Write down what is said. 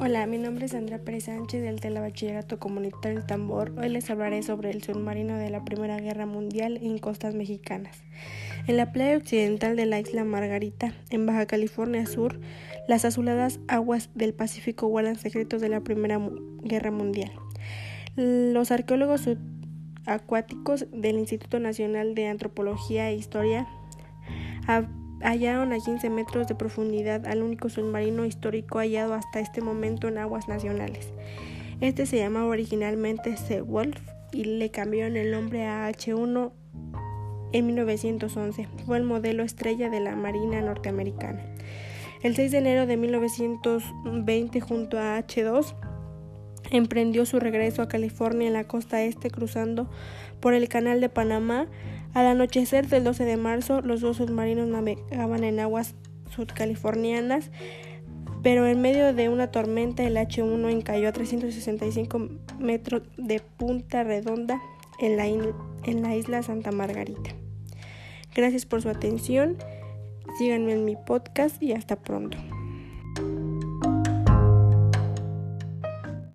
Hola, mi nombre es Sandra Pérez Sánchez del Telebachillerato Comunitario El Tambor. Hoy les hablaré sobre el submarino de la Primera Guerra Mundial en costas mexicanas. En la playa occidental de la isla Margarita, en Baja California Sur, las azuladas aguas del Pacífico guardan secretos de la Primera Guerra Mundial. Los arqueólogos acuáticos del Instituto Nacional de Antropología e Historia hallaron a 15 metros de profundidad al único submarino histórico hallado hasta este momento en aguas nacionales. Este se llamaba originalmente Seawolf y le cambiaron el nombre a H1 en 1911. Fue el modelo estrella de la Marina norteamericana. El 6 de enero de 1920 junto a H2 emprendió su regreso a California en la costa este cruzando por el canal de Panamá al anochecer del 12 de marzo, los dos submarinos navegaban en aguas sudcalifornianas, pero en medio de una tormenta el H1 encalló a 365 metros de Punta Redonda en la, en la isla Santa Margarita. Gracias por su atención, síganme en mi podcast y hasta pronto.